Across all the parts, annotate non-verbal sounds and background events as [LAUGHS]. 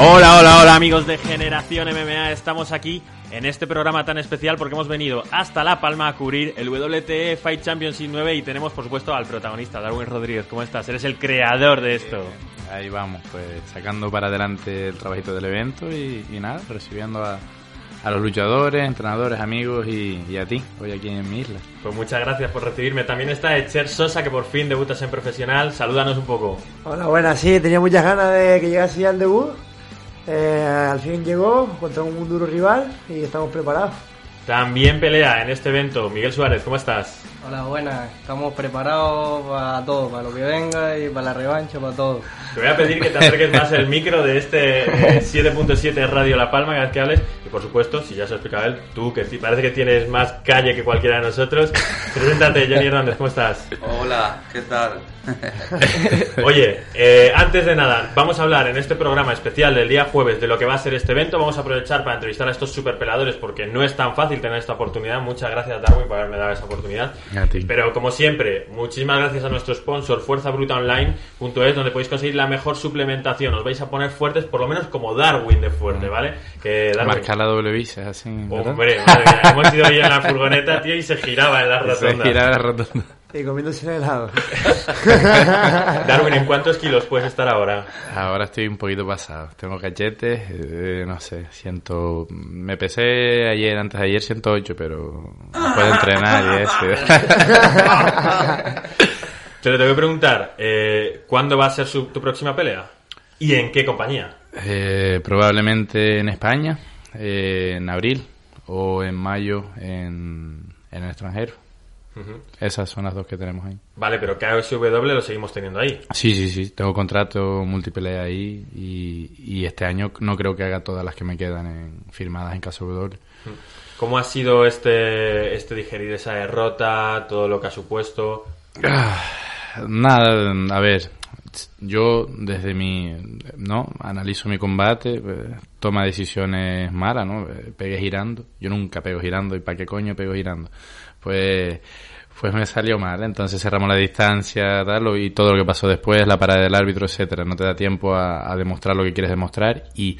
Hola, hola, hola amigos de Generación MMA, estamos aquí en este programa tan especial porque hemos venido hasta La Palma a cubrir el WTE Fight Championship 9 y tenemos por supuesto al protagonista, Darwin Rodríguez, ¿cómo estás? Eres el creador de esto. Ahí vamos, pues sacando para adelante el trabajito del evento y, y nada, recibiendo a, a los luchadores, entrenadores, amigos y, y, a ti, hoy aquí en mi isla. Pues muchas gracias por recibirme. También está Echer Sosa, que por fin debutas en profesional. Salúdanos un poco. Hola, buenas, sí, tenía muchas ganas de que llegase ya el debut eh, al fin llegó contra un duro rival y estamos preparados. También pelea en este evento Miguel Suárez, ¿cómo estás? Hola, buenas. Estamos preparados para todo, para lo que venga y para la revancha, para todo. Te voy a pedir que te acerques más el micro de este 7.7 [LAUGHS] eh, Radio La Palma cada vez que hables. Y por supuesto, si ya se ha explicado él, tú que parece que tienes más calle que cualquiera de nosotros. [LAUGHS] Preséntate, Jenny Hernández, ¿cómo estás? Hola, ¿qué tal? [LAUGHS] Oye, eh, antes de nada, vamos a hablar en este programa especial del día jueves de lo que va a ser este evento. Vamos a aprovechar para entrevistar a estos superpeladores porque no es tan fácil tener esta oportunidad. Muchas gracias, Darwin, por haberme dado esa oportunidad. Pero como siempre, muchísimas gracias a nuestro sponsor, fuerzabrutaonline.es, donde podéis conseguir la mejor suplementación. Os vais a poner fuertes, por lo menos como Darwin de fuerte, ¿vale? Que Darwin... Marca la doble visa, así. Hombre, madre hemos ido ahí en la furgoneta, tío, y se giraba en la [LAUGHS] rotonda. Se giraba en la rotonda. Y comiéndose el helado. [LAUGHS] Darwin, ¿en cuántos kilos puedes estar ahora? Ahora estoy un poquito pasado. Tengo cachetes, eh, no sé, siento... Me pesé ayer, antes de ayer, 108, pero puedo entrenar y eso. [LAUGHS] Te lo tengo que preguntar, eh, ¿cuándo va a ser su, tu próxima pelea? ¿Y en qué compañía? Eh, probablemente en España, eh, en abril, o en mayo en, en el extranjero. Esas son las dos que tenemos ahí. Vale, pero KSW lo seguimos teniendo ahí. Sí, sí, sí. Tengo contrato multipelea ahí y, y, este año no creo que haga todas las que me quedan en, firmadas en KSW. ¿Cómo ha sido este, este digerir esa derrota, todo lo que ha supuesto? Ah, nada, a ver, yo desde mi, ¿no? Analizo mi combate, pues, toma decisiones malas, ¿no? Pegué girando. Yo nunca pego girando y para qué coño pego girando. Pues pues me salió mal. Entonces cerramos la distancia tal, y todo lo que pasó después, la parada del árbitro, etcétera. No te da tiempo a, demostrar lo que quieres demostrar. Y,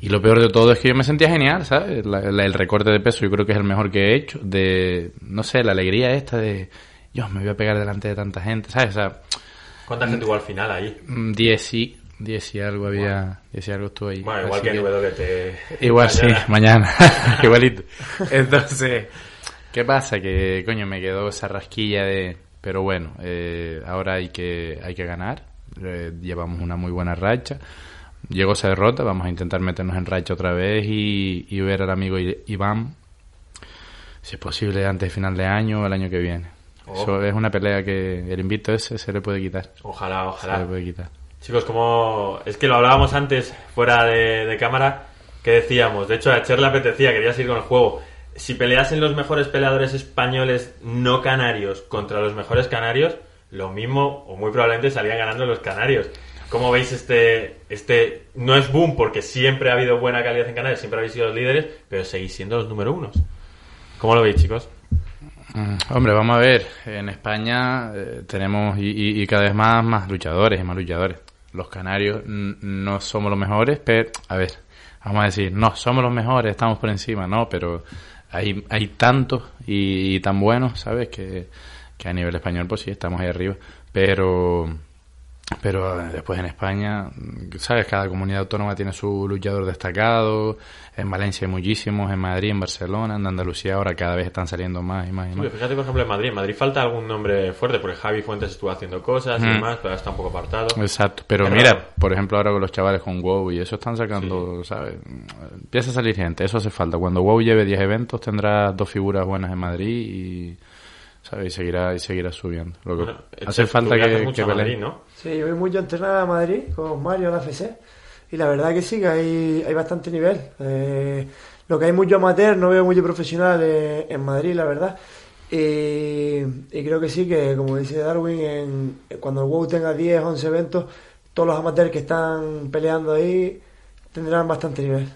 y, lo peor de todo es que yo me sentía genial, ¿sabes? el recorte de peso yo creo que es el mejor que he hecho. De, no sé, la alegría esta de, yo me voy a pegar delante de tanta gente, ¿sabes? O sea, ¿Cuánta gente hubo al final ahí? Mm, diez y, diez y algo había, diez y algo estuvo ahí. Bueno, igual que en WT. Igual sí, mañana, [LAUGHS] [LAUGHS] igualito. Entonces... ¿Qué pasa? Que, coño, me quedó esa rasquilla de... Pero bueno, eh, ahora hay que, hay que ganar. Eh, llevamos una muy buena racha. Llegó esa derrota, vamos a intentar meternos en racha otra vez y, y ver al amigo Iván, si es posible, antes de final de año o el año que viene. Oh. Eso es una pelea que el invito ese se le puede quitar. Ojalá, ojalá. Se le puede quitar. Chicos, como es que lo hablábamos antes fuera de, de cámara, que decíamos, de hecho a Cher le apetecía, quería seguir con el juego si peleasen los mejores peleadores españoles no canarios contra los mejores canarios, lo mismo o muy probablemente salían ganando los canarios. ¿Cómo veis este, este, no es boom porque siempre ha habido buena calidad en Canarias, siempre habéis sido los líderes, pero seguís siendo los número unos? ¿Cómo lo veis, chicos? Mm, hombre, vamos a ver, en España eh, tenemos y, y, cada vez más, más luchadores y más luchadores. Los canarios no somos los mejores, pero, a ver, vamos a decir, no, somos los mejores, estamos por encima, no, pero hay, hay tantos y, tan buenos, ¿sabes? Que, que, a nivel español, pues sí, estamos ahí arriba. Pero, pero eh, después en España, ¿sabes? Cada comunidad autónoma tiene su luchador destacado. En Valencia hay muchísimos, en Madrid, en Barcelona, en Andalucía ahora cada vez están saliendo más y más y Sí, más. fíjate, por ejemplo, en Madrid. En Madrid falta algún nombre fuerte, porque Javi Fuentes estuvo haciendo cosas y Mm. demás, pero está un poco apartado. Exacto, pero mira, por ejemplo, ahora con los chavales con WoW y eso están sacando, ¿sabes? Empieza a salir gente, eso hace falta. Cuando WoW lleve 10 eventos tendrá dos figuras buenas en Madrid y, ¿sabes? Y seguirá, y seguirá subiendo. Lo que Bueno, hace falta que, mucho que Madrid, peleen. ¿no? Sí, yo voy mucho a entrenar a Madrid con Mario en la FC y la verdad que sí, que hay, hay bastante nivel. Eh, lo que hay mucho amateur, no veo mucho profesional eh, en Madrid, la verdad. Y, y creo que sí, que como dice Darwin, en, cuando el WoW tenga 10, 11 eventos, todos los amateurs que están peleando ahí tendrán bastante nivel.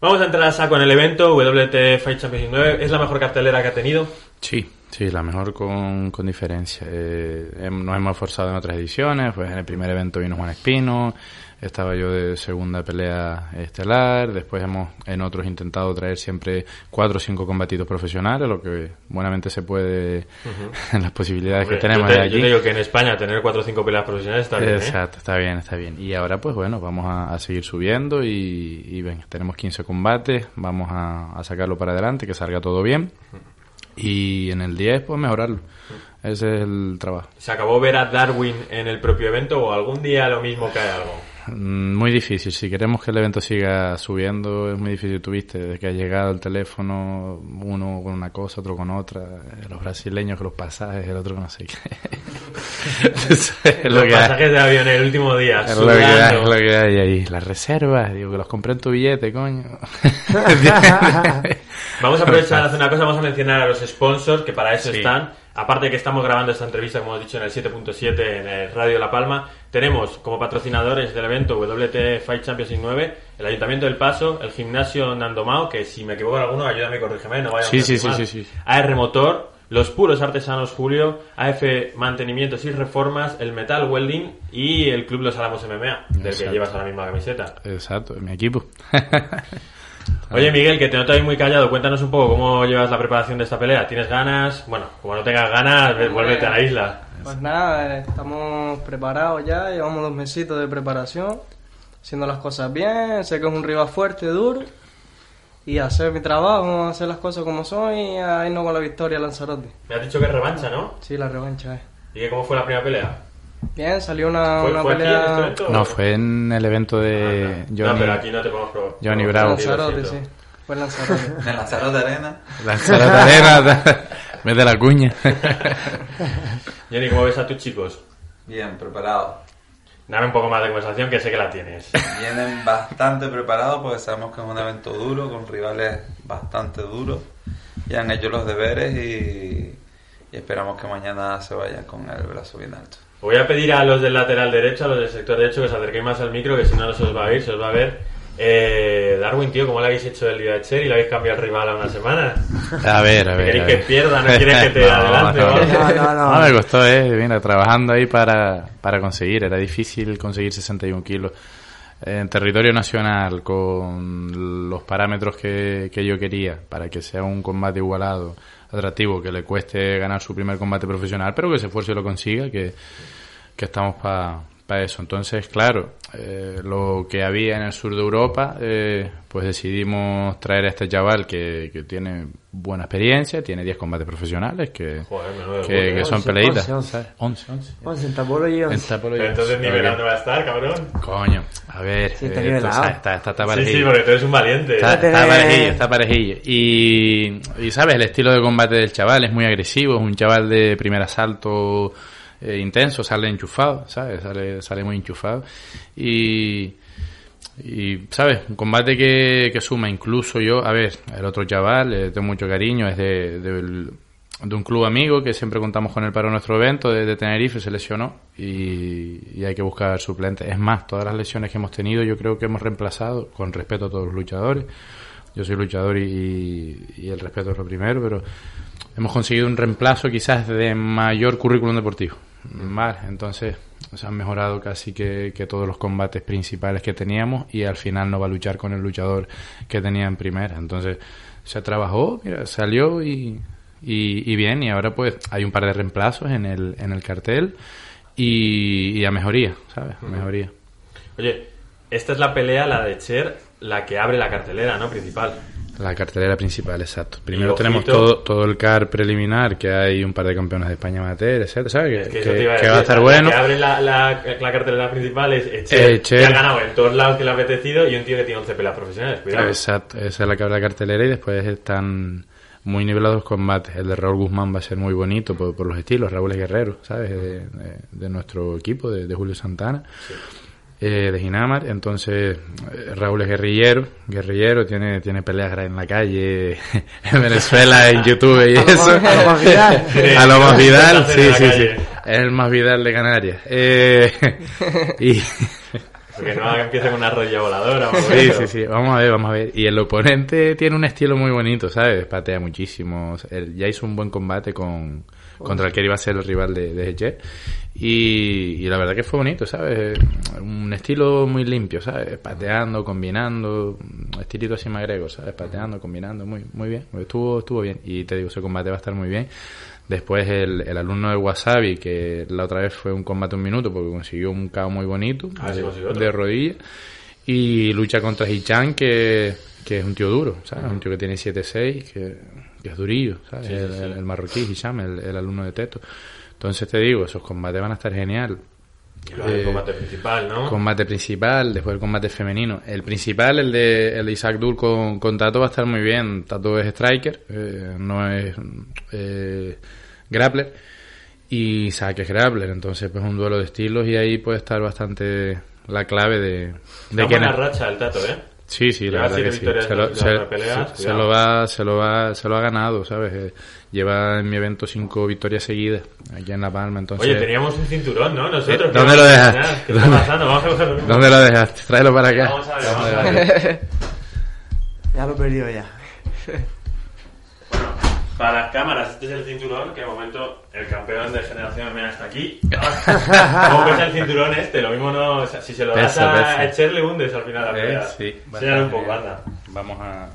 Vamos a entrar a saco en el evento WT Fight Championship 9. ¿Es la mejor cartelera que ha tenido? Sí, sí, la mejor con, con diferencia. Eh, nos hemos esforzado en otras ediciones, pues en el primer evento vino Juan Espino, estaba yo de segunda pelea estelar, después hemos en otros intentado traer siempre cuatro o cinco combatidos profesionales, lo que buenamente se puede [LAUGHS] en las posibilidades Hombre, que tenemos yo, te, de aquí. yo te digo que en España tener 4 o 5 peleas profesionales está bien, ¿eh? Exacto, está bien, está bien. Y ahora pues bueno, vamos a, a seguir subiendo y, y venga, tenemos 15 combates, vamos a, a sacarlo para adelante, que salga todo bien. Y en el 10 pues mejorarlo. Ese es el trabajo. ¿Se acabó ver a Darwin en el propio evento o algún día lo mismo cae algo? Mm, Muy difícil, si queremos que el evento siga subiendo es muy difícil, tuviste, desde que ha llegado el teléfono, uno con una cosa, otro con otra, eh, los brasileños con los pasajes, el otro con no sé qué. [LAUGHS] es Los lo que hay. pasajes de avión el último día, Es lo que hay, es sudando. lo que hay ahí. Las reservas, digo que los compré en tu billete, coño. [LAUGHS] [LAUGHS] Vamos a aprovechar a hacer una cosa, vamos a mencionar a los sponsors que para eso Sí. están. Aparte que estamos grabando esta entrevista, como hemos dicho, en el 7.7 en el Radio La Palma, tenemos como patrocinadores del evento WT Fight Championship 9 el Ayuntamiento del Paso, el Gimnasio Nandomao, que si me equivoco en alguno, ayúdame y corrígeme, no vaya Sí, sí, sí, sí, sí. AR Motor, los Puros Artesanos Julio, AF Mantenimientos y Reformas, el Metal Welding y el Club Los Álamos MMA, del que llevas a la misma camiseta. Exacto, mi equipo. [LAUGHS] Oye, Miguel, que te noto ahí muy callado. Cuéntanos un poco cómo llevas la preparación de esta pelea. ¿Tienes ganas? Bueno, como no tengas ganas, ve- vuélvete a la isla. Pues nada, estamos preparados ya, llevamos dos mesitos de preparación, haciendo las cosas bien, sé que es un rival fuerte, duro, y hacer mi trabajo, hacer las cosas como son y a irnos con la victoria a Lanzarote. Me has dicho que es revancha, ¿no? Sí, la revancha es. ¿Y cómo fue la primera pelea? Bien, salió una, ¿Fue, una fue aquí en pelea este evento? No, fue en el evento Ah, de no. Johnny, No, pero aquí no te podemos probar. Johnny en Bravo. Lanzarote, sí. Fue en Lanzarote. [LAUGHS] En Lanzarote Arena. La Arena, [LAUGHS] vez de la cuña. [LAUGHS] Johnny, ¿cómo ves a tus chicos? Bien, preparado. Dame un poco más de conversación, que sé que la tienes. Vienen bastante preparados porque sabemos que es un evento duro, con rivales bastante duros. Ya han hecho los deberes y, y esperamos que mañana se vayan con el brazo bien alto. Voy a pedir a los del lateral derecho, a los del sector derecho, que se acerquéis más al micro, que si no, no se os va a oír, se os va a ver. Eh, Darwin, tío, ¿cómo le habéis hecho el día de Cher y le habéis cambiado el rival a una semana? A ver, a ver. ¿Queréis a que ver. pierda? ¿No quieres que te [LAUGHS] adelante? no, algo? No, no, no. No, me costó, eh. Mira, trabajando ahí para, para conseguir. Era difícil conseguir 61 kilos. En territorio nacional, con los parámetros que, que yo quería, para que sea un combate igualado, atractivo, que le cueste ganar su primer combate profesional, pero que se esfuerce y lo consiga, que, que estamos para eso. Entonces, claro, eh, lo que había en el sur de Europa, eh, pues decidimos traer a este chaval que, que tiene buena experiencia, tiene 10 combates profesionales, que, Joder, que, que son Once, peleitas. once, ¿sabes? 11, 11. Once, en Tapolo y En once. Tapolo y Pero entonces once. nivel Ok. dónde va a estar, cabrón. Coño, a ver, Sí, está eh, está, está, está, está Sí, parejillo. sí, porque tú eres un valiente. Está, está parejillo, está parejillo. Y, y sabes, el estilo de combate del chaval es muy agresivo, es un chaval de primer asalto eh, intenso, sale enchufado, ¿sabes? Sale, sale muy enchufado. Y, y, ¿sabes? Un combate que, que suma incluso yo, a ver, el otro chaval, eh, tengo mucho cariño, es de, de un club amigo que siempre contamos con él para nuestro evento de, Tenerife, se lesionó y, hay que buscar suplentes. Es más, todas las lesiones que hemos tenido yo creo que hemos reemplazado, con respeto a todos los luchadores. Yo soy luchador y el respeto es lo primero, pero hemos conseguido un reemplazo quizás de mayor currículum deportivo. Vale, entonces se han mejorado casi que, todos los combates principales que teníamos y al final no va a luchar con el luchador que tenía en primera. Entonces se trabajó, mira, salió y, y, y bien, y ahora pues hay un par de reemplazos en el, en el cartel y, y a mejoría, ¿sabes? A mejoría. Oye, esta es la pelea, la de Cher, la que abre la cartelera, ¿no? Principal. La cartelera principal, exacto. Primero tenemos todo, todo el CAR preliminar, que hay un par de campeones de España amateur, etcétera, ¿sabes? Que, Es que que- que va a estar bueno. que abre la, la, la cartelera principal es es Cher, Eh, que ha ganado en todos lados que le ha apetecido y un tío que tiene 11 peleas profesionales. Cuidado. Exacto, esa es la que abre la cartelera y después están muy nivelados los combates. El de Raúl Guzmán va a ser muy bonito por, por los estilos, Raúl es guerrero, ¿sabes? De, de- de nuestro equipo, de, de Julio Santana, eh, de Ginamar. Entonces, eh, Raúl es guerrillero, guerrillero, tiene, tiene peleas en la calle, [LAUGHS] en Venezuela, en YouTube y A lo eso. más- a lo más Vidal. [LAUGHS] A lo más Vidal, sí, sí, sí. Es el más Vidal de Canarias. Eh, [LAUGHS] y... Porque no empieza con una rodilla voladora. Sí, sí, sí, vamos a ver, vamos a ver. Y el oponente tiene un estilo muy bonito, ¿sabes? Patea muchísimo. Él ya hizo un buen combate con contra el que iba a ser el rival de, de Jet. Y, y la verdad que fue bonito, ¿sabes? Un estilo muy limpio, ¿sabes? Pateando, combinando, un estilito así magrego, ¿sabes? Pateando, combinando, muy muy bien. Estuvo estuvo bien. Y te digo, ese combate va a estar muy bien. Después el, el alumno de Wasabi, que la otra vez fue un combate un minuto porque consiguió un KO muy bonito Ah, de, rodilla. Y lucha contra Hichan, que, que es un tío duro, ¿sabes? Un tío que tiene 7-6, que, que es durillo, ¿sabes? Sí, el, sí. el- el marroquí, Hisham, el, el alumno de Teto. Entonces te digo, esos combates van a estar genial. El Eh, combate principal, ¿no? Combate principal, después el combate femenino. El principal, el de, el de Isaac Dur con, con Tato, va a estar muy bien. Tato es striker, eh, no es eh, grappler. Y Isaac es grappler, entonces pues un duelo de estilos y ahí puede estar bastante la clave de, de Una buena racha el Tato, ¿eh? Sí, sí, la verdad que sí. Se lo, las se- últimas peleas, se- se cuidado. lo va, se lo va, se lo ha ganado, ¿sabes? Eh, Lleva en mi evento cinco victorias seguidas aquí en La Palma, entonces. Oye, teníamos un cinturón, ¿no? Nosotros. Eh, ¿qué ¿dónde lo dejaste? ganar? ¿Qué está ¿Dónde? pasando? Vamos a cogerlo. ¿Dónde lo dejaste? Tráelo para acá. Vamos a ver, vamos a ver. [LAUGHS] Ya lo he perdido ya. Para las cámaras, este es el cinturón, que de momento el campeón de generación MMA está aquí. [LAUGHS] ¿Cómo pesa el cinturón este? Lo mismo no... o sea, si se lo das a pesa. Echar, le hundes al final la Eh, pelea. sí, Enséñale un poco, anda. Vamos a.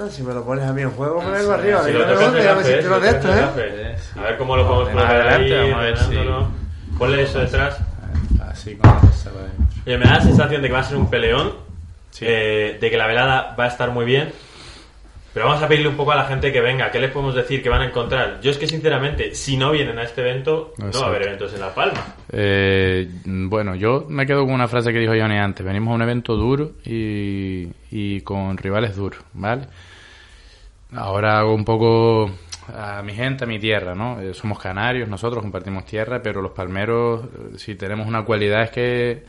Ah, si me lo pones a mí en juego, me vengo arriba. Si lo tocas gusta, el ya me gafe, siento si lo de tocas esto, el ¿eh? Eh, sí. A ver cómo lo podemos poner adelante, ahí, vamos a ver si-. Ponle eso detrás. Así como se va. Oye, me da la sensación de que va a ser un peleón, eh, de que la velada va a estar muy bien. Pero vamos a pedirle un poco a la gente que venga, ¿qué les podemos decir que van a encontrar? Yo es que sinceramente, si no vienen a este evento, no va a haber eventos en La Palma. Eh, bueno, yo me quedo con una frase que dijo Johnny antes. Venimos a un evento duro y, y con rivales duros, ¿vale? Ahora hago un poco a mi gente, a mi tierra, ¿no? Eh, somos canarios, nosotros compartimos tierra, pero los palmeros, eh, si tenemos una cualidad es que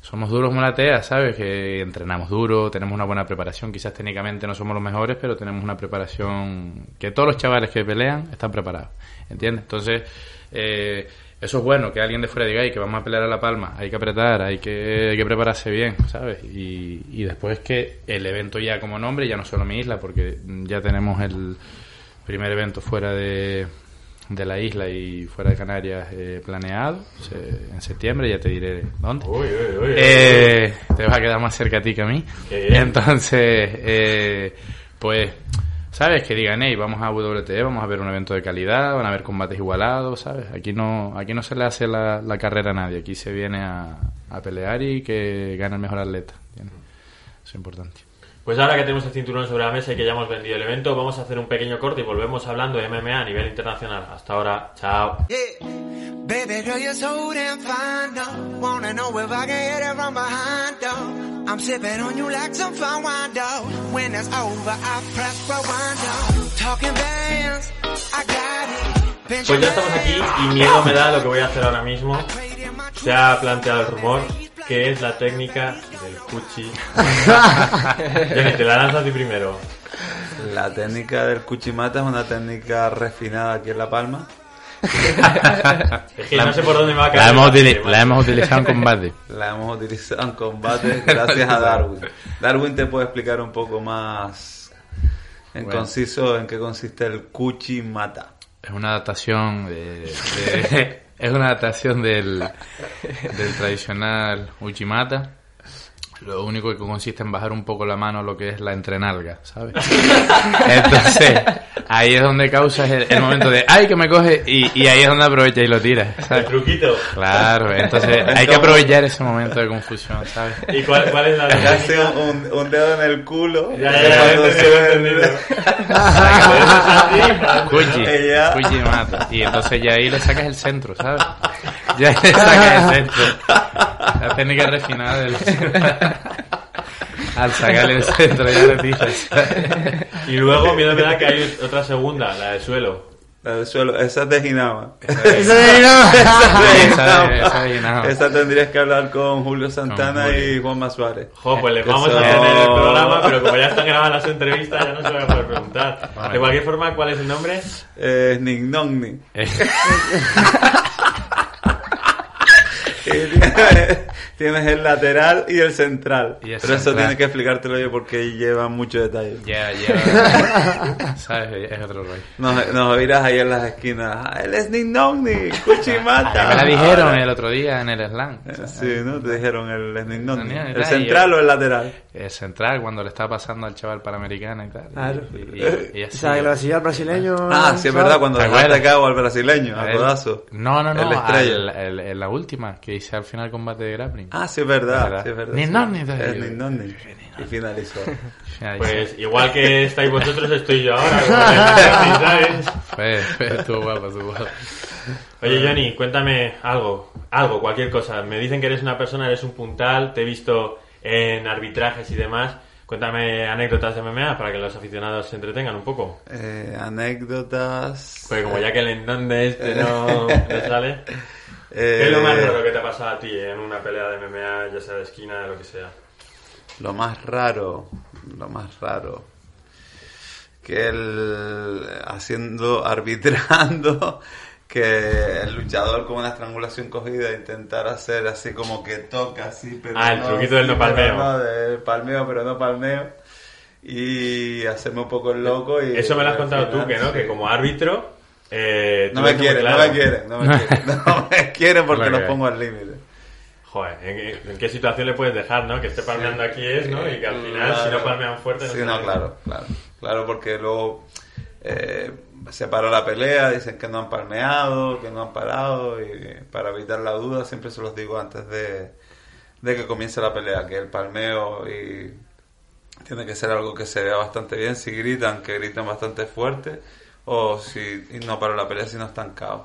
somos duros como la tea, ¿sabes? Que entrenamos duro, tenemos una buena preparación. Quizás técnicamente no somos los mejores, pero tenemos una preparación que todos los chavales que pelean están preparados, ¿entiendes? Entonces, eh, eso es bueno, que alguien de fuera diga, "Ay, que vamos a pelear a La Palma, hay que apretar, hay que, hay que prepararse bien, ¿sabes? Y, y después que el evento ya como nombre, ya no solo mi isla, porque ya tenemos el primer evento fuera de, de la isla y fuera de Canarias eh, planeado se- en septiembre, ya te diré dónde. Uy, uy, uy. Eh, te va a quedar más cerca a ti que a mí. Entonces, eh, pues, ¿sabes? Que digan, hey, vamos a WTE, vamos a ver un evento de calidad, van a ver combates igualados, ¿sabes? Aquí no, aquí no se le hace la, la carrera a nadie, aquí se viene a, a pelear y que gane el mejor atleta. Eso es importante. Pues ahora que tenemos el cinturón sobre la mesa y que ya hemos vendido el evento, vamos a hacer un pequeño corte y volvemos hablando de MMA a nivel internacional. Hasta ahora, chao. Pues ya estamos aquí y miedo me da lo que voy a hacer ahora mismo. Se ha planteado el rumor que es la técnica del cuchi. [LAUGHS] Johnny, te la lanzo a ti primero. La técnica del cuchimata es una técnica refinada aquí en La Palma. Es que no sé por dónde me va a caer. La hemos, la utilizado en combate. [LAUGHS] La hemos utilizado en combate gracias a Darwin. Darwin te puede explicar un poco más en Bueno. conciso en qué consiste el cuchimata. Es una adaptación de, de- [LAUGHS] es una adaptación del, del tradicional Uchimata. Lo único que consiste en bajar un poco la mano a lo que es la entrenalga, ¿sabes? [LAUGHS] Entonces, ahí es donde causas el, el momento de, ay, que me coge, y, y ahí es donde aprovecha y lo tira, El ¿sabes? truquito. Claro, entonces hay que aprovechar ese momento de confusión, ¿sabes? ¿Y cuál, cuál es la técnica? un, un dedo en el culo. Ya, ya, ya, el- [LAUGHS] Cuchi mata. Y entonces ya ahí le sacas el centro, ¿sabes? Ya le sacas el centro. La técnica refinada del Al sacarle el centro ya le dices. Y luego miedo me da que hay otra segunda, la del suelo. La del suelo, esa es de Ginama. [LAUGHS] De. Esa esa de Ginama. Esa tendrías que hablar con Julio Santana Julio. y Juanma Suárez. Jo, pues les Que vamos a tener el programa, pero como ya están grabadas las entrevistas, ya no se van a poder preguntar. Vale. De cualquier forma, ¿cuál es el nombre? Eh, Nignogni. Eh, [LAUGHS] [LAUGHS] tienes, el lateral y el central. Y el Pero eso tienes que explicártelo yo porque lleva mucho detalle. Ya, ya. [LAUGHS] ¿Sabes? Es otro rollo. Nos, nos oirás ahí en las esquinas. "Ah, Él es Nignogni, Cuchimata. Me la dijeron el otro día en el slam. Eh, Sí, ¿no? Te dijeron el Nignogni. No, no, ¿El central o el lateral? El central, cuando le estaba pasando al chaval panamericano y tal. Claro. Y, y- y [LAUGHS] O así. sea, que lo el brasileño. Ah, sí, es verdad, cuando ¿Te dejaste acuerdas? cabo al brasileño, A a él- codazo. No, no, no. El estrella. al- el- la última que hice al final combate de grappling. Ah, sí, es verdad. ¿Verdad? Sí, es verdad. Ni sí. no, ni. Nignogni. Y finalizó. Pues igual que estáis vosotros, estoy yo ahora. [LAUGHS] guapo, estuvo guapo. Oye, Johnny, cuéntame algo, algo, cualquier cosa. Me dicen que eres una persona, eres un puntal, te he visto en arbitrajes y demás. Cuéntame anécdotas de MMA para que los aficionados se entretengan un poco. Eh, anécdotas. Porque como ya que el en donde este no, no sale. [LAUGHS] ¿Qué es lo más Eh, raro que te ha pasado a ti en una pelea de MMA, ya sea de esquina, de lo que sea? Lo más raro, lo más raro, que él haciendo, [LAUGHS] arbitrando, que el luchador con una estrangulación cogida intentar hacer así como que toca así, pero Ah, el truquito del no palmeo. no, del palmeo, pero no palmeo. Y hacerme un poco el loco y... Eso me lo has contado tú, que no, sí. que como árbitro... Eh, No me quieren, no me quieren, no me quieren, [LAUGHS] no me quieren porque los pongo al límite. Joder, ¿en, en qué situación le puedes dejar, no? Que esté palmeando aquí es, ¿no? Y que al final, si no palmean fuerte... Sí, se no, claro, claro. Claro, porque luego eh, se paró la pelea, dicen que no han palmeado, que no han parado, y para evitar la duda siempre se los digo antes de, de que comience la pelea, que el palmeo y tiene que ser algo que se vea bastante bien, si gritan, que griten bastante fuerte, o si y no para la pelea, si no están caos.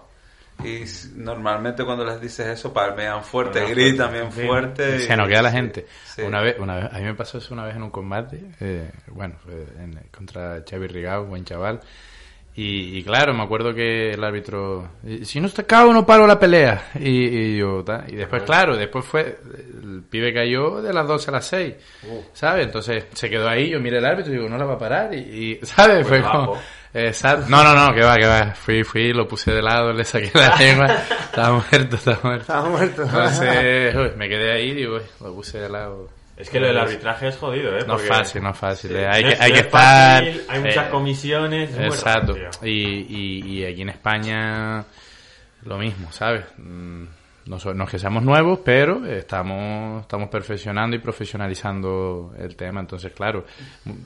Y normalmente cuando les dices eso, palmean fuerte, gritan fuerte, bien sí. fuerte. Se nos queda la gente. sí. Una vez, una vez, a mí me pasó eso una vez en un combate, eh, bueno, fue en- contra Xavi Rigao, buen chaval. Y, y claro, me acuerdo que el árbitro, "Eh, si no está cao no paro la pelea. Y, y yo, y después, claro, después fue, el pibe cayó de las 12 a las 6, ¿sabes? Entonces se quedó ahí, yo miré al árbitro y digo, no la va a parar. Y, y, [LAUGHS] ¿sabes? Pues fue como, bajo. Exacto. No, no, no, que va, que va. Fui, fui, lo puse de lado, le saqué la [LAUGHS] lengua, estaba muerto, estaba muerto. Estaba muerto. Entonces, uy, me quedé ahí y digo, uy, lo puse de lado. Es que lo del arbitraje es jodido, ¿eh? No es fácil, no es fácil. Sí, eh, Hay no es- hay no que es estar. fácil, hay muchas eh, comisiones. es Exacto. raro. Y, y, y aquí en España lo mismo, ¿sabes? Mm, No, so- no es que seamos nuevos, pero estamos, estamos perfeccionando y profesionalizando el tema. Entonces, claro,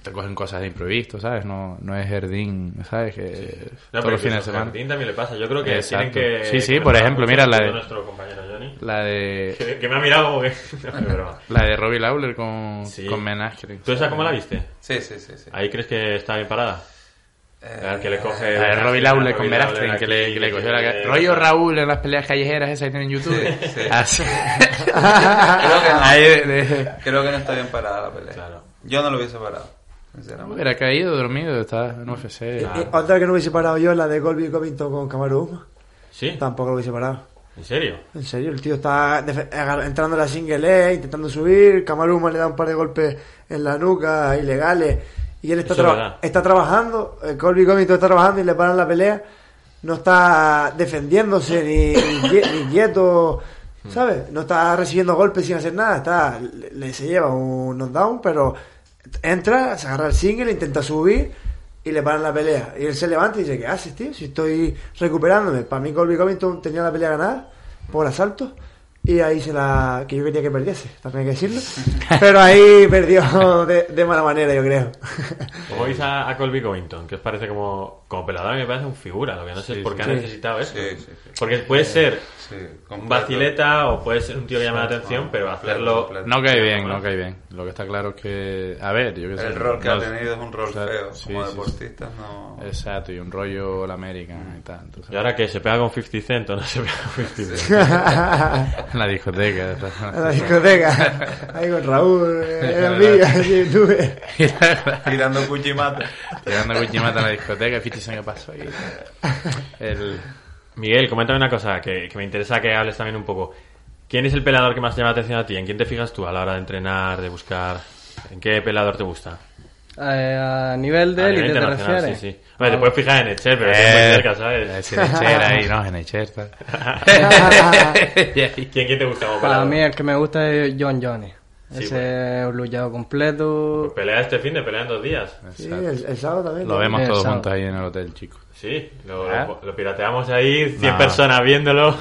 te cogen cosas de imprevisto, ¿sabes? No, no es jardín, ¿sabes? Que No, todos los fines de semana. Martín también le pasa. Yo creo que Exacto. tienen que. Sí, sí, que por ejemplo, mira la de- nuestro compañero Johnny. La de, Que, que me ha mirado como que. [LAUGHS] No, es broma. la de Robbie Lawler con, Sí. con Askren. ¿Tú esa cómo la viste? Sí, sí, sí. sí. ¿Ahí crees que está bien parada? Eh, Al que le coge. La de Robbie Lawler con Askren, que le, que le cogió la que- cara. Rollo Raúl en las peleas callejeras esas que tienen en YouTube. sí. [LAUGHS] Así. Creo que no. Ahí de- Creo que no está bien parada la pelea. Claro. Yo no lo hubiese parado. Hubiera caído, dormido, está en UFC. Y otra que no hubiese parado yo, la de Colby Covington con Camarón. ¿Sí? Tampoco lo hubiese parado. ¿En serio? En serio, el tío está entrando en la single A, intentando subir. Camaruma le da un par de golpes en la nuca ilegales. Y él está, verdad. está trabajando. eh, Colby Covington está trabajando y le paran la pelea. No está defendiéndose ni, ni, quie- ni quieto, ¿sabes? No está recibiendo golpes sin hacer nada. Está, le, le- se lleva un knockdown, pero entra, se agarra el single, intenta subir y le paran la pelea. Y él se levanta y dice, ¿qué haces, tío? Si estoy recuperándome. Para mí Colby Covington tenía la pelea ganada por asalto Y ahí se la. que yo quería que perdiese, también hay que decirlo. [LAUGHS] Pero ahí perdió de, de mala manera, yo creo. ¿Cómo veis a, a Colby Covington? Que os parece como, como pelador? A mí me parece un figura. Lo que no sé es por qué sí. ha necesitado eso. Sí, sí, sí. Porque puede ser Sí, un vacileta o puede ser un tío que llama la atención, pero hacerlo. No cae bien, no cae bien. Lo que está claro es que, a ver, yo qué sé. El rol que no- ha tenido es un rol o sea, feo. sí, Como sí, deportista no... sí. Exacto, y un rollo la American y tal. entonces- Y ahora que se pega con 50 Cent o no se pega con 50 Cent. [LAUGHS] en [LAUGHS] la discoteca. A [LAUGHS] la discoteca, ahí con Raúl, en amiga, en YouTube. Tirando cuchimate. Tirando cuchimata en la discoteca, fíjese qué pasó ahí. El, Miguel, coméntame una cosa que, que me interesa que hables también un poco. ¿Quién es el pelador que más te llama la atención a ti? ¿En quién te fijas tú a la hora de entrenar, de buscar? ¿En qué pelador te gusta? Eh, a nivel de A élite te internacional, refieres. sí, sí. Hombre, te puedes fijar en Echer, pero Eh, es muy cerca, ¿sabes? Es Echer ahí, no, en Echer. tal. ¿Quién, quién te gusta como Para mí el que me gusta es John Johnny. Sí, Ese es un luchado completo. Pues pelea este fin de pelea en dos días. Sí, el, el sábado también. Lo vemos todos juntos ahí en el hotel, chicos. Sí, lo, ¿Ah? lo- lo pirateamos ahí, 100 No. personas viéndolo.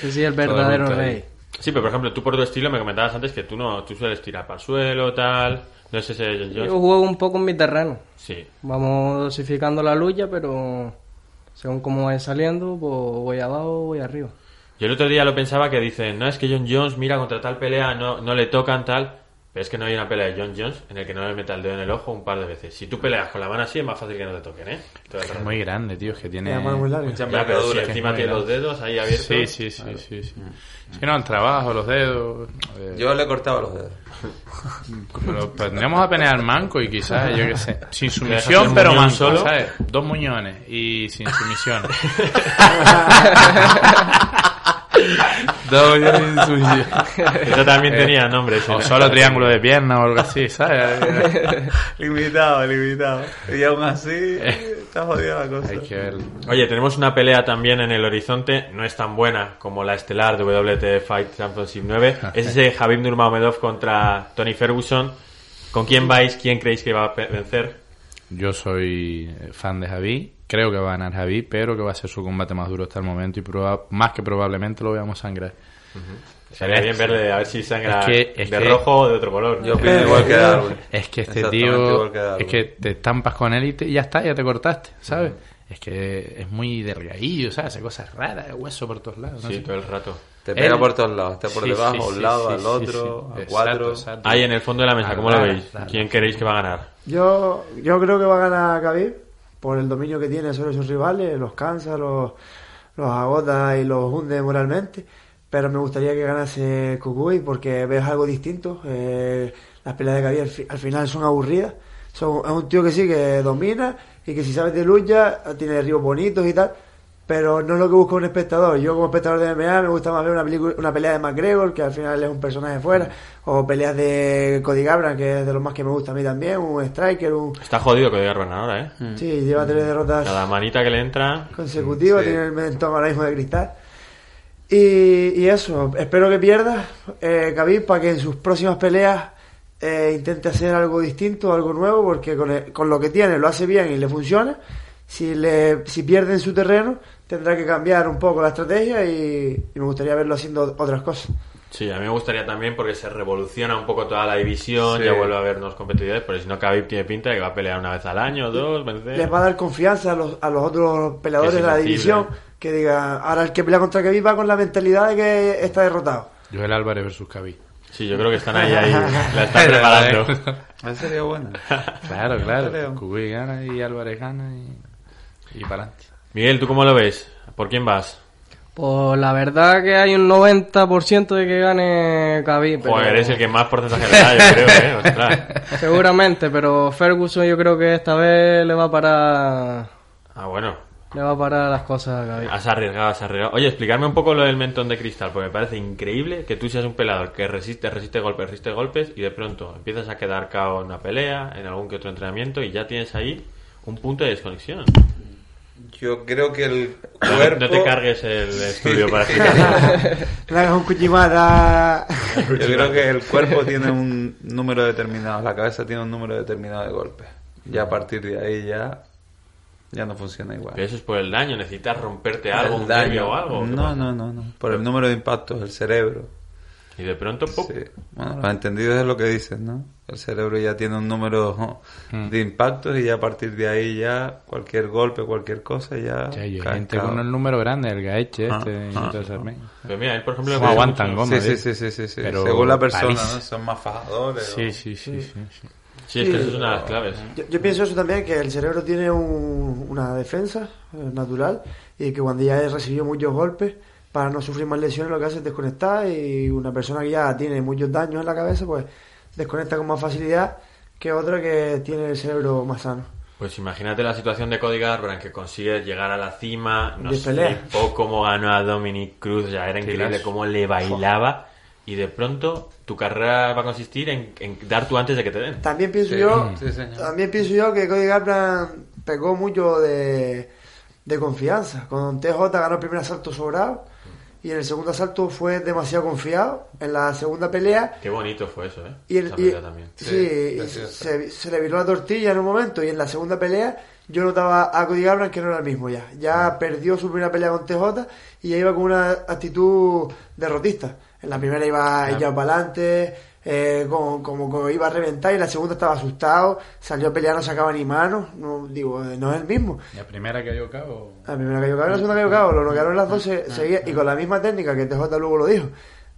Sí, sí, el verdadero rey. Sí, pero por ejemplo, tú por tu estilo me comentabas antes que tú no tú sueles tirar para el suelo, tal. No es ese John Yo juego un poco en mi terreno. Sí. Vamos dosificando la lucha, pero según cómo vaya saliendo, pues voy abajo, voy arriba. Yo el otro día lo pensaba que dicen, no, es que John Jones, mira, contra tal pelea no, no le tocan tal. Pero es que no hay una pelea de John Jones en el que no le meta el dedo en el ojo un par de veces. Si tú peleas con la mano así es más fácil que no te toquen, ¿eh? Es muy grande, tío, es que tiene... La mano muy larga. Mucha Ya, pero si encima tiene los dedos ahí abiertos. Sí, sí, sí, sí, sí. Sí, no, el trabajo, los dedos... eh, Yo le cortaba los dedos. Lo tendríamos a penear manco y quizás, yo qué sé, [LAUGHS] sin sumisión pero manco, solo. ¿sabes? Dos muñones y sin sumisión. [LAUGHS] [LAUGHS] Eso [LAUGHS] también tenía nombre. ese, O ¿no? solo triángulo de pierna o algo así, ¿sabes? [LAUGHS] limitado, limitado. Y aún así, está jodida la cosa. Hay que ver. Oye, tenemos una pelea también en el horizonte, no es tan buena como la estelar de WT Fight Championship 9. [LAUGHS] Es ese Javib Nurmagomedov contra Tony Ferguson. ¿Con quién vais? ¿Quién creéis que va a vencer? Yo soy fan de Javi, creo que va a ganar Javi, pero que va a ser su combate más duro hasta el momento y proba- más que probablemente lo veamos sangrar. Sería bien verle a ver si sangra Es que- es de que- rojo o de otro color. Yo opino igual que [LAUGHS] Darwin. Es que este tío, igual que es que te estampas con él y te- ya está, ya te cortaste, ¿sabes? Es que es muy delgadillo, ¿sabes? Hace cosas raras, hueso por todos lados. ¿no? Sí, sé. todo el rato. Te pega Él- por todos lados. Está por Sí, debajo, sí, a un sí, lado, sí, al otro, sí. a cuatro. exacto. Ahí en el fondo de la mesa, ¿cómo lo claro, veis? claro. ¿Quién queréis que va a ganar? Yo, yo creo que va a ganar Khabib por el dominio que tiene sobre sus rivales, los cansa, los, los agota y los hunde moralmente. Pero me gustaría que ganase Kukui porque ves algo distinto. Eh, las peleas de fi- al final son aburridas. Son, es un tío que sí, que domina y que si sabes de lucha tiene derribos bonitos y tal. Pero no es lo que busca un espectador. Yo como espectador de MMA me gusta más ver una, película, una pelea de McGregor, que al final es un personaje fuera, o peleas de Cody Garbrandt, que es de los más que me gusta a mí también, un striker, un... Está jodido que diga Rubén ahora, ¿eh? Sí, lleva tres derrotas Cada manita que le entra... consecutivas, Sí. tiene el mentón ahora mismo de cristal. Y, y eso, espero que pierda eh, Khabib para que en sus próximas peleas eh, intente hacer algo distinto, algo nuevo, porque con, el- con lo que tiene lo hace bien y le funciona. Si, le, si pierde en su terreno, tendrá que cambiar un poco la estrategia y, y me gustaría verlo haciendo otras cosas. Sí, a mí me gustaría también porque se revoluciona un poco toda la división, Sí. ya vuelve a haber nuevos competidores, pero si no, Khabib tiene pinta de que va a pelear una vez al año dos, vencer. Les va a dar confianza a los, a los otros peleadores de la división que digan, ahora el que pelea contra Khabib va con la mentalidad de que está derrotado. Joel Álvarez versus Khabib. Sí, yo creo que están ahí, ahí, [LAUGHS] la están [LAUGHS] preparando. Esa sería buena. [LAUGHS] Claro, claro. Kubi gana y Álvarez gana y, y para adelante. Miguel, ¿tú cómo lo ves? ¿Por quién vas? Pues la verdad que hay un 90% de que gane Khabib. pero- Joder, eres el que más porcentaje le da, yo creo, ¿eh? [LAUGHS] Ostras. Seguramente, pero Ferguson yo creo que esta vez le va a parar... Ah, bueno. Le va a parar las cosas a Khabib. Has arriesgado, has arriesgado. Oye, explicarme un poco lo del mentón de cristal, porque me parece increíble que tú seas un pelador que resiste, resiste golpes, resiste golpes, y de pronto empiezas a quedar cao en una pelea, en algún que otro entrenamiento, y ya tienes ahí un punto de desconexión. Yo creo que el cuerpo... no te cargues el estudio para [LAUGHS] explicarlo. Hagas un cuchimata. Yo creo que el cuerpo tiene un número determinado, la cabeza tiene un número determinado de golpes. Ya a partir de ahí ya ya no funciona igual. Pero eso es por el daño, necesitas romperte algo, El un daño. o algo. ¿qué No, no, no, no. Por el número de impactos del cerebro. Y de pronto, ¡pum! Sí. Bueno, los entendidos es lo que dicen, ¿no? El cerebro ya tiene un número oh, Mm. de impactos y ya a partir de ahí ya cualquier golpe, cualquier cosa ya... Ya, y hay gente con el número grande, el gaeche Ah, este, ah, ah. también. Pero mira, él, por ejemplo... No dice aguantan mucho- goma. Sí, ¿eh? sí, sí, sí, sí, sí. Pero Según la persona. ¿no? Son más fajadores. Sí, o- sí, sí, sí, sí. Sí, es que Sí. eso es una de las claves. Yo, yo pienso eso también, que el cerebro tiene un- una defensa eh, natural y que cuando ya recibió muchos golpes, para no sufrir más lesiones, lo que hace es desconectar y una persona que ya tiene muchos daños en la cabeza, pues desconecta con más facilidad que otra que tiene el cerebro más sano. Pues imagínate la situación de Cody Garbrandt que consigue llegar a la cima, no De sé pelea. cómo ganó a Dominic Cruz, ya era increíble cómo le bailaba y de pronto tu carrera va a consistir en, en dar tú antes de que te den. También pienso Sí, yo, sí, también pienso yo que Cody Garbrandt pecó mucho de, de confianza. Con TJ ganó el primer asalto sobrado y en el segundo asalto fue demasiado confiado. En la segunda pelea Qué bonito fue eso, ¿eh? Y, el, Esa y- pelea también. sí, Sí, y se, se le viró la tortilla en un momento y en la segunda pelea yo notaba a Cody Garbrandt que no era el mismo ya. Ya perdió su primera pelea con TJ y ya iba con una actitud derrotista. En la primera iba ella para adelante, eh, como, como iba a reventar y la segunda estaba asustado, salió a pelear, no sacaba ni manos. No, digo, eh, no es el mismo. La primera que dio cabo. La primera cayó cabo la segunda cayó cabo. Lo noquearon las dos se- seguía- y con la misma técnica que TJ luego lo dijo.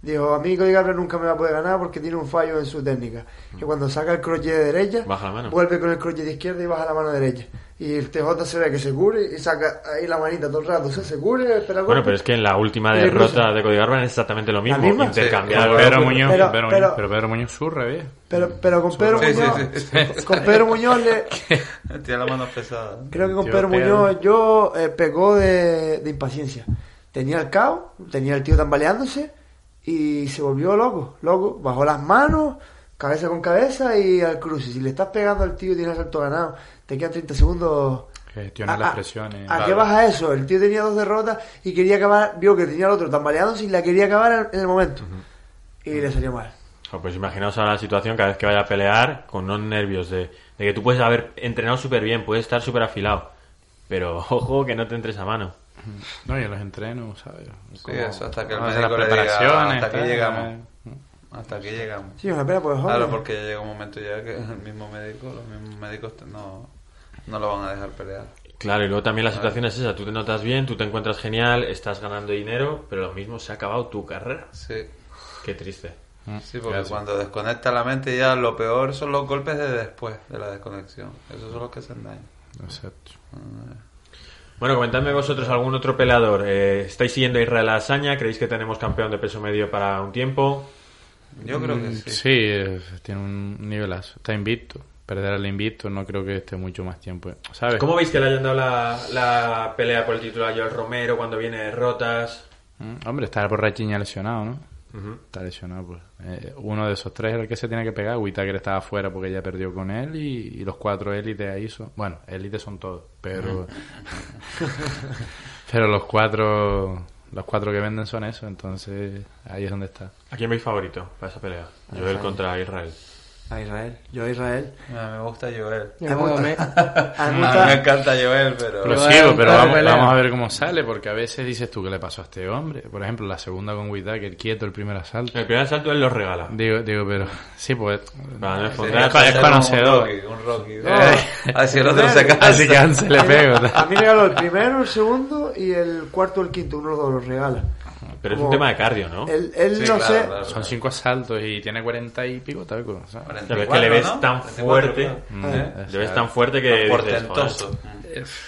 Dijo, a mí Cody Garbrandt nunca me va a poder ganar porque tiene un fallo en su técnica. Que cuando saca el crochet de derecha, Baja la mano. vuelve con el crochet de izquierda y baja la mano derecha. Y el TJ se ve que se cubre y saca ahí la manita todo el rato. O sea, se cubre, espera Bueno, golpe. pero es que en la última derrota de Cody Garbrandt es exactamente lo mismo. misma? Intercambiar Sí, el Pedro. Muñoz, pero- Pedro pero- Muñoz, pero Pedro Muñoz surre, bien. Pero, pero con Pedro Sí, sí, Muñoz, sí, sí. con Pedro Muñoz le, [LAUGHS] Tiene la mano pesada. Creo que con Tío Pedro Pedro. Muñoz yo eh, pegó de, de impaciencia. Tenía el caos, tenía el tío tambaleándose y se volvió loco, loco. Bajó las manos, cabeza con cabeza y al cruce. Si le estás pegando al tío y tienes asalto ganado, te quedan 30 segundos. Que gestiona ¿A, las a- presiones. ¿a qué vas a eso? El tío tenía dos derrotas y quería acabar, vio que tenía el otro tambaleándose y la quería acabar en el momento. Y le salió mal. Pues imaginaos ahora la situación cada vez que vaya a pelear con unos nervios de, de que tú puedes haber entrenado súper bien, puedes estar súper afilado, pero [LAUGHS] ojo que no te entres a mano. No, y en los entrenos, ¿sabes? Sí, eso hasta que el médico las le diga, preparaciones. hasta aquí tal, llegamos. eh. Hasta aquí llegamos. Sí, una pena, pues joder. Claro, porque ya llega un momento ya que el mismo médico, los mismos médicos no, no lo van a dejar pelear. Claro, y luego también la situación es esa, tú te notas bien, tú te encuentras genial, estás ganando dinero, pero lo mismo se ha acabado tu carrera. Sí, Qué triste. sí, porque Gracias. cuando desconecta la mente ya lo peor son los golpes de después de la desconexión. Esos son los que hacen daño. Exacto. Bueno, comentadme vosotros algún otro peleador. Eh, ¿Estáis siguiendo a Israel Asaña? ¿Creéis que tenemos campeón de peso medio para un tiempo? Yo creo que Mm, sí. Sí, eh, tiene un nivelazo. Está invicto. Perder al invicto no creo que esté mucho más tiempo. ¿Sabes? ¿Cómo veis que le hayan dado la, la pelea por el título a Joel Romero cuando viene de derrotas? Mm, Hombre, está por Rachiña lesionado, ¿no? Está lesionado, pues. Eh, uno de esos tres era el que se tiene que pegar. Whittaker estaba afuera porque ya perdió con él y, y los cuatro élites ahí son... Bueno, élites son todos, pero... [LAUGHS] pero los cuatro... Los cuatro que venden son eso, entonces ahí es donde está. ¿A quién veis favorito para esa pelea? Joel contra Israel. A Israel. Yo a Israel. A mí me gusta Joel. Me gusta. me- [LAUGHS] A mí A me gusta- encanta Joel, pero... Lo Pero sigo, pero vamos, vamos a ver cómo sale, porque a veces dices tú, ¿qué le pasó a este hombre? Por ejemplo, la segunda con Whittaker, quieto el primer asalto. El primer asalto él los regala. Digo, digo, pero... Sí, pues... Para no Sí, es es conocedor. Un Rocky, un. Rocky. Así el otro se cansa. Así que se le pego. A mí me regaló el primero, el segundo y el cuarto o el quinto. Uno de los dos los regala. Pero es un tema de cardio, ¿no? Él, él Sí, no claro, sé. claro. Son cinco asaltos y tiene cuarenta y pico. ¿sabes? Pero es que le ves 44, tan 44, fuerte. Mm, ¿Eh? o Le ves tan fuerte que Portentoso.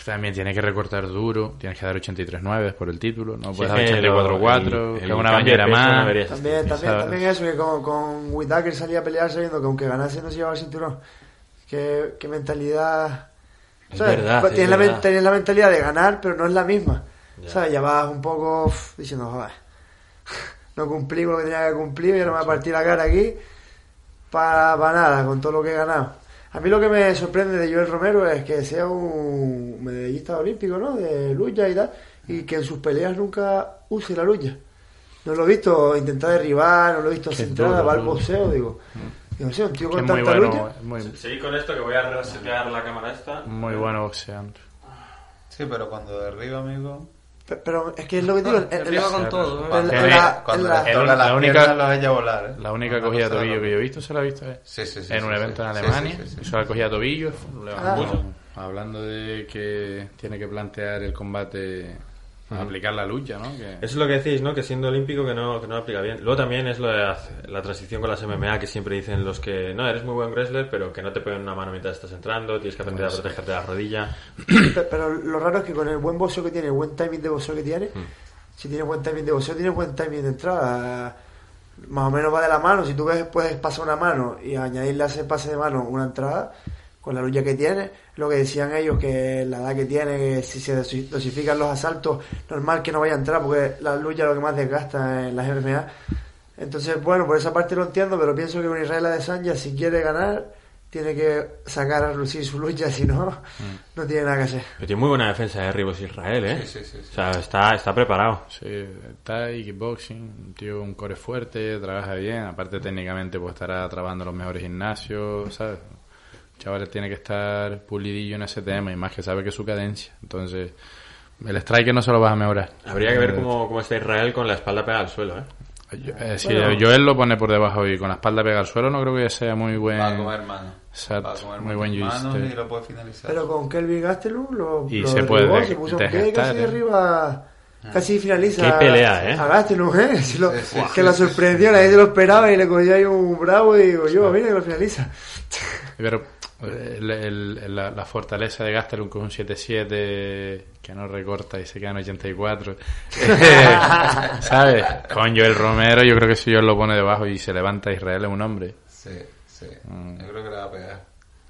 También tiene que recortar duro, tienes que dar 83-9 por el título, no Sí, puedes es dar que lo- 84-4, el- que es una no más. También, también, también eso, que con, con Whittaker salía a pelear sabiendo que aunque ganase no se llevaba el cinturón. Qué, qué mentalidad. Es ¿sabes? verdad, Pues es tienes, la, verdad. tienes la mentalidad de ganar, pero no es la misma. Ya. ¿Sabes? Ya vas un poco uf, diciendo, joder, no cumplí con lo que tenía que cumplir y ahora me voy a partir la cara aquí para, para nada, con todo lo que he ganado. A mí lo que me sorprende de Joel Romero es que sea un medallista olímpico, ¿no? De lucha y tal, y que en sus peleas nunca use la lucha. No lo he visto intentar derribar, no lo he visto va al duro. boxeo, digo. Digo, sí, un tío Que con es muy tanta bueno, lucha. muy, Seguid con esto que voy a resetear la cámara esta. muy bueno boxeando. Sí, pero cuando derriba, amigo. Pe- Pero es que es lo que digo. [LAUGHS] la- con todo. ¿eh? La- la- la- la única- piernas, los echa a volar. ¿eh? La única cogida de tobillo que yo he visto se la he visto eh, Sí, sí, sí, en sí, un sí. evento en Sí, Alemania. sí, sí, sí. Hizo la cogida de tobillo. Ah. Hablando de que tiene que plantear el combate, aplicar la lucha, ¿no? Que- Eso es lo que decís, ¿no? Que siendo olímpico que no, que no lo aplica bien. Luego también es lo de la, la transición con las MMA que siempre dicen los que no, eres muy buen wrestler, pero que no te peguen una mano mientras estás entrando, tienes que aprender a protegerte de la rodilla. Pe- Pero lo raro es que con el buen boxeo que tiene, el buen timing de boxeo que tiene, Hmm. si tiene buen timing de boxeo, tiene buen timing de entrada. Más o menos va de la mano. Si tú ves, puedes pasar una mano y añadirle a ese pase de mano una entrada con la lucha que tiene. Lo que decían ellos, que la edad que tiene, que si se dosi- dosifican los asaltos, normal que no vaya a entrar porque la lucha es lo que más desgasta en las MMA. Entonces, bueno, por esa parte lo entiendo, pero pienso que con Israel Adesanya, si quiere ganar, tiene que sacar a lucir su lucha, [LAUGHS] si no, Hmm. no tiene nada que hacer. Pero tiene muy buena defensa de Ribos Israel, ¿eh? Sí, sí, sí, sí. O sea, está, está preparado. Sí, Thai, kickboxing, un tío un core fuerte, trabaja bien, aparte técnicamente pues estará trabajando los mejores gimnasios, ¿sabes? Chavales tiene que estar pulidillo en ese tema y más que sabe que es su cadencia, entonces el strike no se lo vas a mejorar. Habría que ver Eh, cómo, cómo está Israel con la espalda pegada al suelo, ¿eh? Yo, eh, si Bueno. Joel lo pone por debajo y con la espalda pega al suelo, no creo que sea muy buen. Va a comer mano. Exacto, Va a comer muy buen y lo puede finalizar. Pero con Kelvin Gastelum lo, Y lo se puede derribó, de- se puso en desgastar, pie casi ¿eh? arriba, casi finaliza. Qué pelea, ¿eh? A Gastelum, ¿eh? [LAUGHS] Si lo- Sí, sí, que sí, sí, sorprendió, nadie se lo esperaba y le cogió ahí un bravo y digo yo, mira que lo finaliza. Pero eh, el- el- la, la fortaleza de Gastelum con un 7-7 que no recorta y se queda en 84. [LAUGHS] ¿Sabes? Con Joel Romero, yo creo que si Joel lo pone debajo y se levanta Israel es un hombre. Sí, sí. Mm. Yo creo que le va a pegar.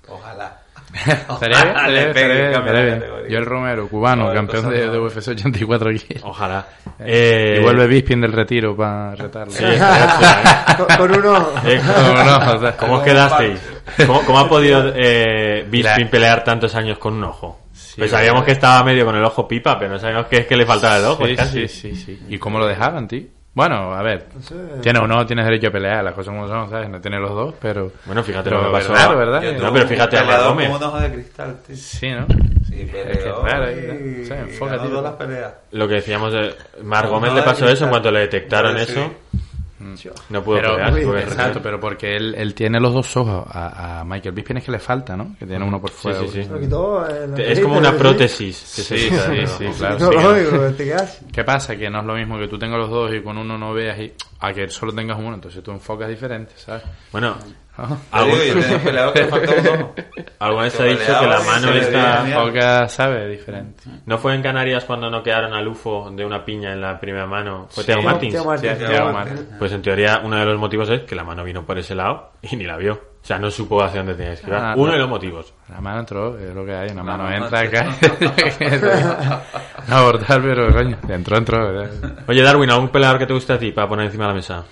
Ojalá. [LAUGHS] Estaría Le pegue. Joel Romero, cubano, campeón cosas de, de. UFC 84 kilos. Ojalá. Eh, Y vuelve Bisping del retiro para retarlo. Sí, estaría [LAUGHS] con, con. Eh, o sea, ¿Cómo os quedasteis? ¿Cómo, cómo ha podido eh, Bisping pelear tantos años con un ojo? Sí, pues sabíamos que estaba medio con el ojo pipa, pero no sabíamos que es que le faltaba el ojo. Sí, casi. sí, sí, sí. ¿Y cómo lo dejaban, tío? Bueno, a ver, No sé. tiene o no tienes derecho a pelear, las cosas como son, ¿sabes? No tiene los dos, pero... Bueno, fíjate pero lo que pasó. Raro, ¿verdad? Yo No, pero fíjate a Gómez. con un ojo de cristal, tío. Sí, ¿no? Sí, Es que es raro, y- ¿eh? O sea, y enfócate, las peleas. Lo que decíamos de Mar Gómez le pasó eso en cuanto le detectaron eso. sí. No pudo Pero, exacto, pero porque él, él tiene los dos ojos. A, a Michael Bisping es que le falta, ¿no? Que tiene uno por fuera. sí, sí. Quitó la Es como una prótesis. Sí, sí, sí, claro. ¿Qué pasa? Que no es lo mismo que tú tengas los dos y con uno no veas y a que solo tengas uno, entonces tú enfocas diferente, ¿sabes? Bueno, Alguna vez Que se ha dicho que la mano está... Enfocas, ¿sabes? Diferente. ¿No fue en Canarias cuando no quedaron al UFO de una piña en la primera mano? ¿Fue Sí. Thiago Martins? Sí, Martins. Pues en teoría uno de los motivos es que la mano vino por ese lado y ni la vio. O sea, no supo hacia dónde tenía que esquivar. Ah, uno no. de los motivos. La mano entró, es lo que hay, una La mano mano entra acá. [LAUGHS] no abortar, pero coño, entró, entró. ¿verdad? Oye, Darwin, ¿algún peleador que te guste a ti para poner encima de la mesa?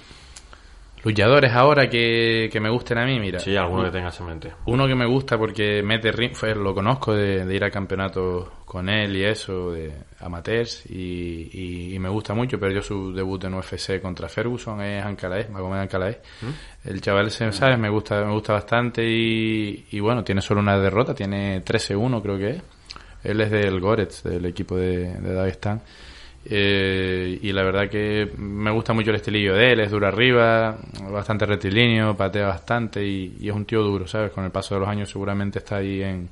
Luchadores ahora que, que me gusten a mí, mira. Sí, alguno que tengas en mente. Uno que me gusta porque mete ring, fue, lo conozco de, de ir al campeonato con él y eso, de amateurs, y, y- y me gusta mucho, pero yo su debut en UFC contra Ferguson es Ancalaez, Magomed Ancalaez. El chaval, se, ¿sabes? Me gusta, me gusta bastante y, y bueno, tiene solo una derrota, tiene 13-1 creo que es. Él es del Goretz, del equipo de, de Dagestán. Eh, y la verdad que me gusta mucho el estilillo de él, es duro arriba, bastante rectilíneo, patea bastante y, y es un tío duro, ¿sabes? Con el paso de los años seguramente está ahí en,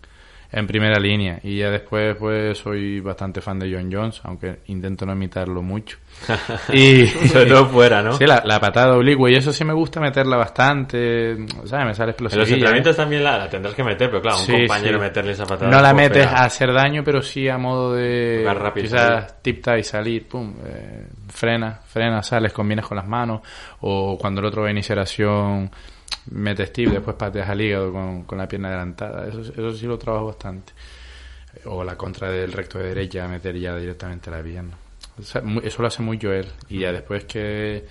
en primera línea. Y ya después pues soy bastante fan de John Jones, aunque intento no imitarlo mucho. [LAUGHS] y [LAUGHS] Sobre todo fuera, ¿no? Sí, la, la patada oblicua y eso sí me gusta meterla bastante, ¿sabes? Me sale En los explosiva. entrenamientos también la, la tendrás que meter, pero claro, un Sí, compañero sí. meterle esa patada. No la metes a hacer daño, pero sí a modo de rápido quizás tip y salir, pum, eh, frena, frena, sales, combinas con las manos, o cuando el otro va a iniciación metes tip, después pateas al hígado con, con la pierna adelantada, eso, eso sí lo trabajo bastante. O la contra del recto de derecha, meter ya directamente la pierna. Eso lo hace muy él. Y ya después que,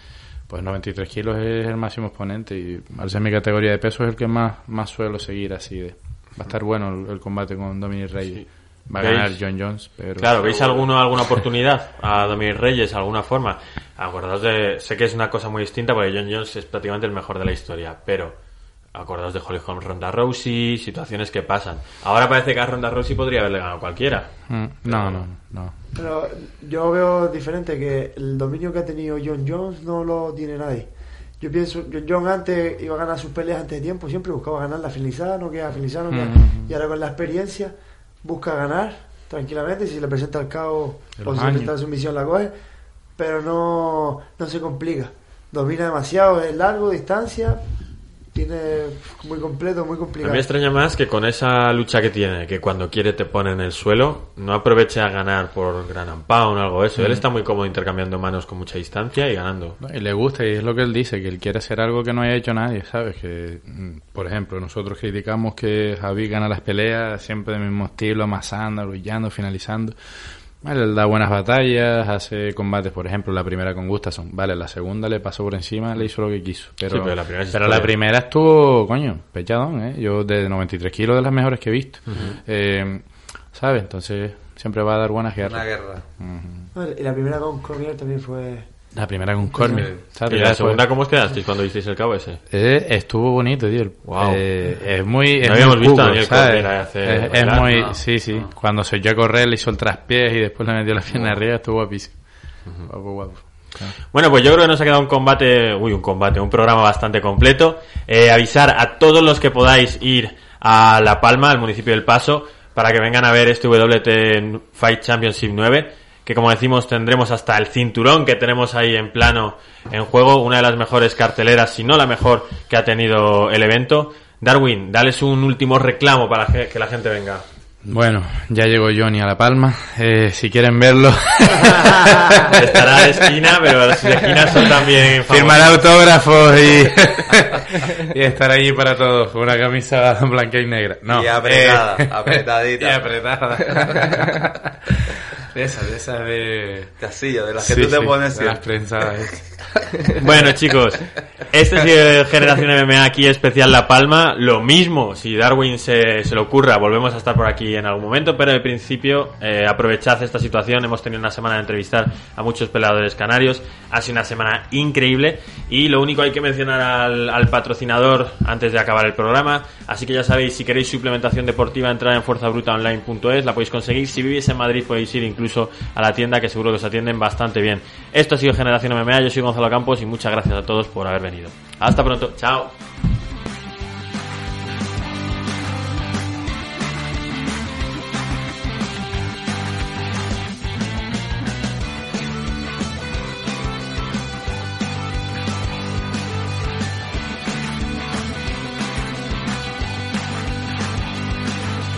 pues 93 kilos es el máximo exponente y al ser mi categoría de peso es el que más, más suelo seguir así de. Va a estar bueno el, el combate con Dominic Reyes. Va a ¿Veis? ganar John Jones, pero... Claro, ¿veis alguno, alguna oportunidad a Dominic Reyes, alguna forma? Acordaos de, sé que es una cosa muy distinta porque John Jones es prácticamente el mejor de la historia, pero acordaos de Holly Holmes, Ronda Rousey, situaciones que pasan. Ahora parece que a Ronda Rousey podría haberle ganado cualquiera. Mm, No, no, no. Pero yo veo diferente que el dominio que ha tenido John Jones no lo tiene nadie. Yo pienso, John Jones antes iba a ganar sus peleas antes de tiempo, siempre buscaba ganar la finalizada, no queda finalizada, no queda- Mm. y ahora con la experiencia busca ganar tranquilamente, si le presenta el caos De o si presenta la sumisión la coge, pero no, no se complica. Domina demasiado, es largo, distancia, tiene muy completo, muy A complicado. mí me extraña más que con esa lucha que tiene, que cuando quiere te pone en el suelo, no aproveche a ganar por gran pound o algo de eso. Él está muy cómodo intercambiando manos con mucha distancia y ganando. Y le gusta, y es lo que él dice, que él quiere hacer algo que no haya hecho nadie, ¿sabes? Que, mm, por ejemplo, nosotros criticamos que Javi gana las peleas siempre del mismo estilo, amasando, arrullando, finalizando. Vale, él da buenas batallas, hace combates, por ejemplo, la primera con Gustafsson. Vale, la segunda le pasó por encima, le hizo lo que quiso. Pero, Sí, pero la primera es pero historia. la primera estuvo, coño, pechadón, ¿eh? Yo de 93 kilos de las mejores que he visto. Eh, ¿Sabes? Entonces siempre va a dar buenas Una guerras. guerra. Vale, Y la primera con Cormier también fue... La primera con Cormier, ¿sabes? ¿Y la segunda cómo os quedasteis cuando visteis el cabo ese? Eh, estuvo bonito, tío. Wow. Eh, es muy. Es No habíamos muy visto a Daniel. Cormier hacer Es, muy. no. Sí, sí. Cuando se echó a correr, le hizo el traspiés y después le metió la pierna arriba, estuvo guapísimo. Guapo, guapo. Bueno, pues yo creo que nos ha quedado un combate, uy, un combate, un programa bastante completo. Eh, avisar a todos los que podáis ir a La Palma, al municipio del Paso, para que vengan a ver este WT Fight Championship 9, que como decimos tendremos hasta el cinturón que tenemos ahí en plano en juego, una de las mejores carteleras, si no la mejor que ha tenido el evento. Darwin, dales un último reclamo para que que la gente venga. Bueno, ya llegó Johnny a La Palma. Eh, si quieren verlo, [LAUGHS] Estará de esquina, pero las esquinas son también firmar famosas. autógrafos y, [LAUGHS] y estar allí para todos una camisa blanca y negra. No, Y apretada, eh, apretadita. [LAUGHS] y apretada. De esas, de esas de. Casilla, de las que Sí, tú te sí, pones de las prensadas. [LAUGHS] Bueno, chicos, este sido el Generación MMA aquí especial La Palma. Lo mismo, si Darwin se, se le ocurra, volvemos a estar por aquí en algún momento, pero de principio eh, aprovechad esta situación. Hemos tenido una semana de entrevistar a muchos peleadores canarios. Ha sido una semana increíble y lo único hay que mencionar al, al patrocinador antes de acabar el programa. Así que ya sabéis, si queréis suplementación deportiva, entrad en fuerzabrutaonline.es, la podéis conseguir. Si vivís en Madrid podéis ir incluso a la tienda que seguro que os atienden bastante bien. Esto ha sido Generación MMA, yo soy Gonzalo Campos y muchas gracias a todos por haber venido. Hasta pronto, chao.